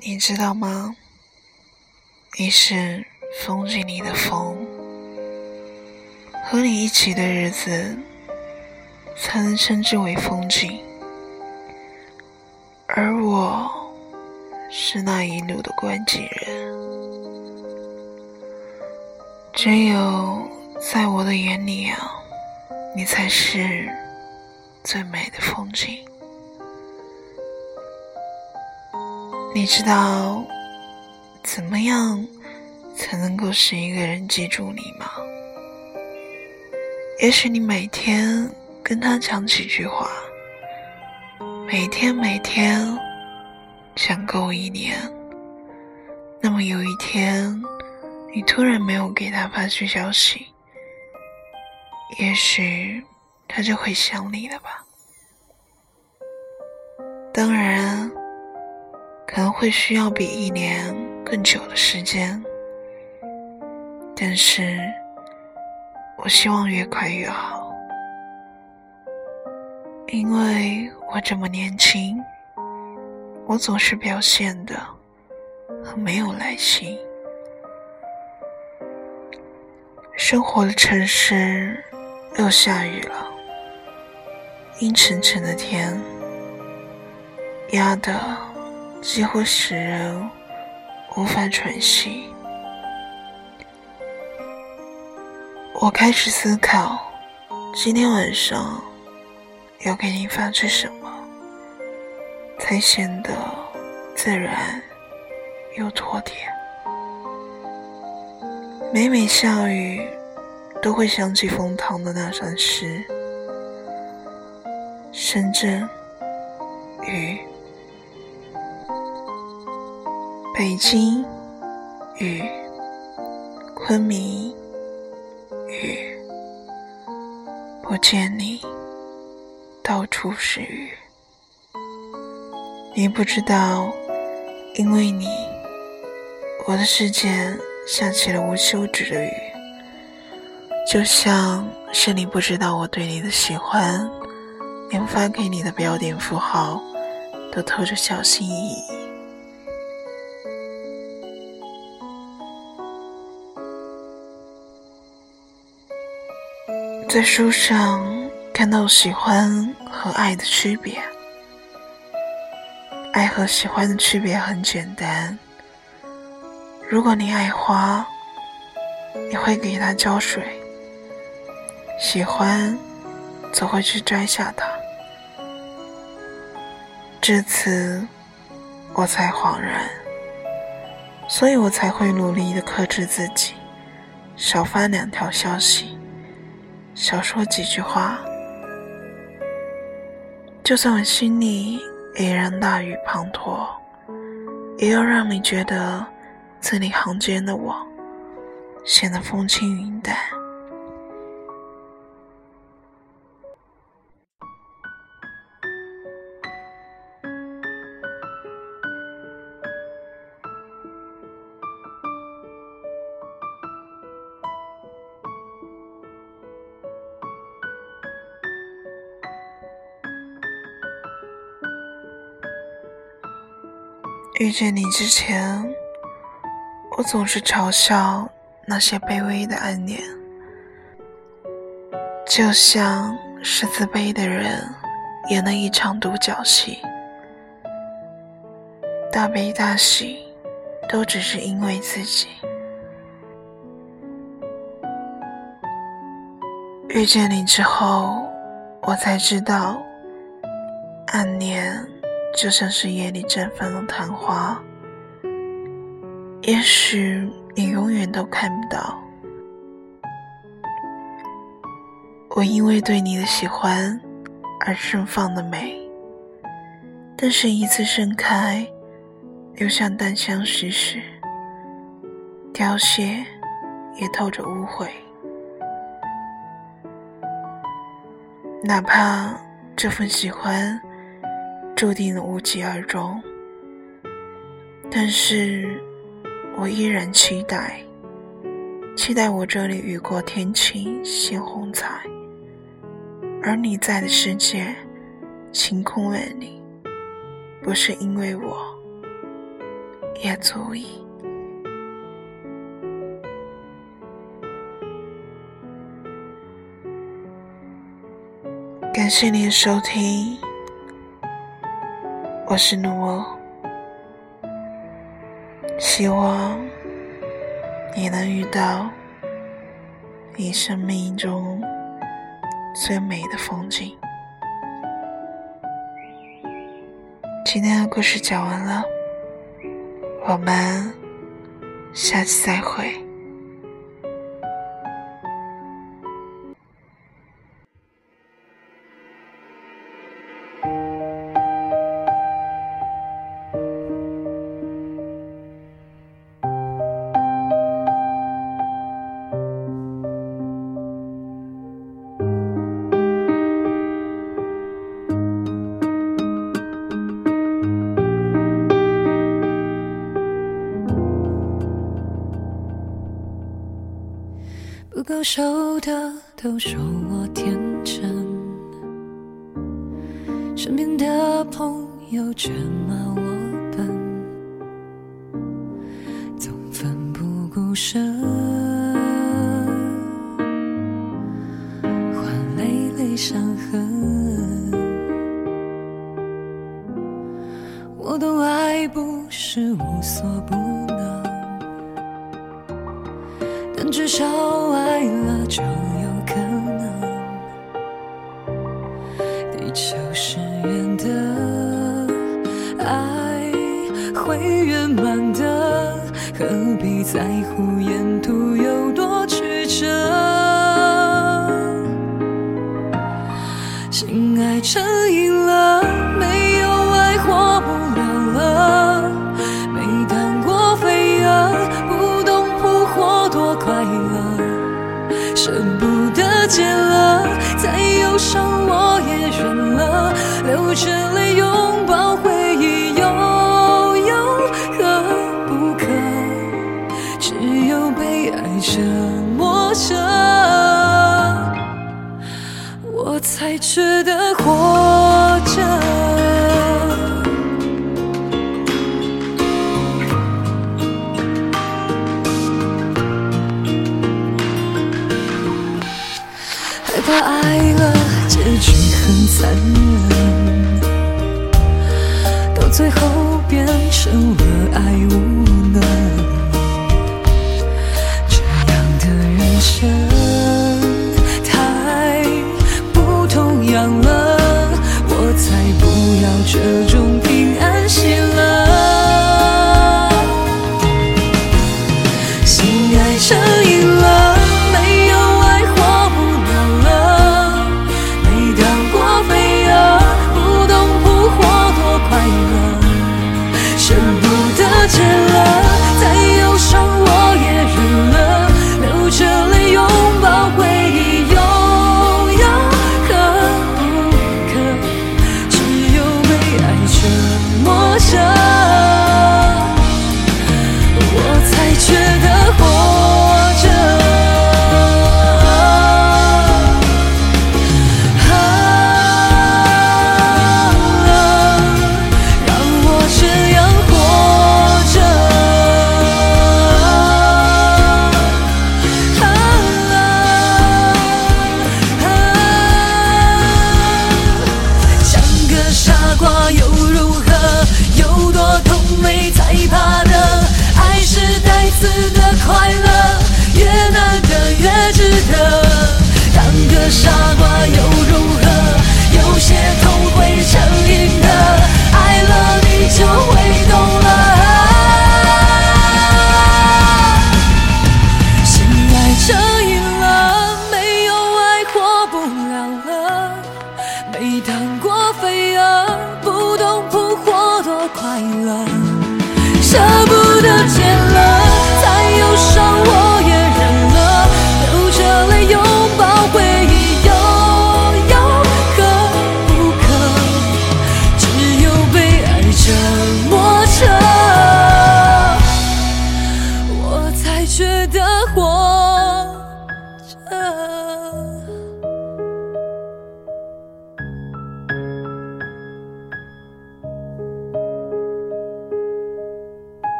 你知道吗？你是风景里的风，和你一起的日子才能称之为风景，而我是那一路的关景人。只有在我的眼里啊，你才是最美的风景。你知道怎么样才能够使一个人记住你吗？也许你每天跟他讲几句话，每天每天讲够一年，那么有一天你突然没有给他发去消息，也许他就会想你了吧。当然。可能会需要比一年更久的时间，但是我希望越快越好，因为我这么年轻，我总是表现的很没有耐心。生活的城市又下雨了，阴沉沉的天，压得。几乎使人无法喘息。我开始思考，今天晚上要给你发些什么，才显得自然又妥帖。每每下雨，都会想起冯唐的那首诗：深圳雨。北京雨，昆明雨，不见你，到处是雨。你不知道，因为你，我的世界下起了无休止的雨。就像是你不知道我对你的喜欢，连发给你的标点符号都透着小心翼翼。在书上看到喜欢和爱的区别，爱和喜欢的区别很简单。如果你爱花，你会给它浇水；喜欢，则会去摘下它。至此，我才恍然，所以我才会努力的克制自己，少发两条消息。少说几句话，就算我心里依然大雨滂沱，也要让你觉得字里行间的我显得风轻云淡。遇见你之前，我总是嘲笑那些卑微的暗恋，就像是自卑的人演了一场独角戏，大悲大喜都只是因为自己。遇见你之后，我才知道暗恋。就像是夜里绽放的昙花，也许你永远都看不到。我因为对你的喜欢而盛放的美，但是一次盛开，又像淡香徐徐，凋谢，也透着污秽。哪怕这份喜欢。注定了无疾而终，但是我依然期待，期待我这里雨过天晴现红彩，而你在的世界晴空万里，不是因为我，也足以。感谢你的收听，我是努欧，希望你能遇到你生命中最美的风景。今天的故事讲完了，我们下期再会。受的都说我天真，身边的朋友却骂我笨，总奋不顾身，换累累伤痕。我懂爱不是无所不能。至少爱了就有可能，地球是圆的，爱会圆满的，何必在乎沿途有多曲折？心爱成瘾了，戒了，再忧伤我也忍了，流着泪拥抱回忆，又有何不可？只有被爱折磨着。我才值得活很残忍，到最后变成了爱无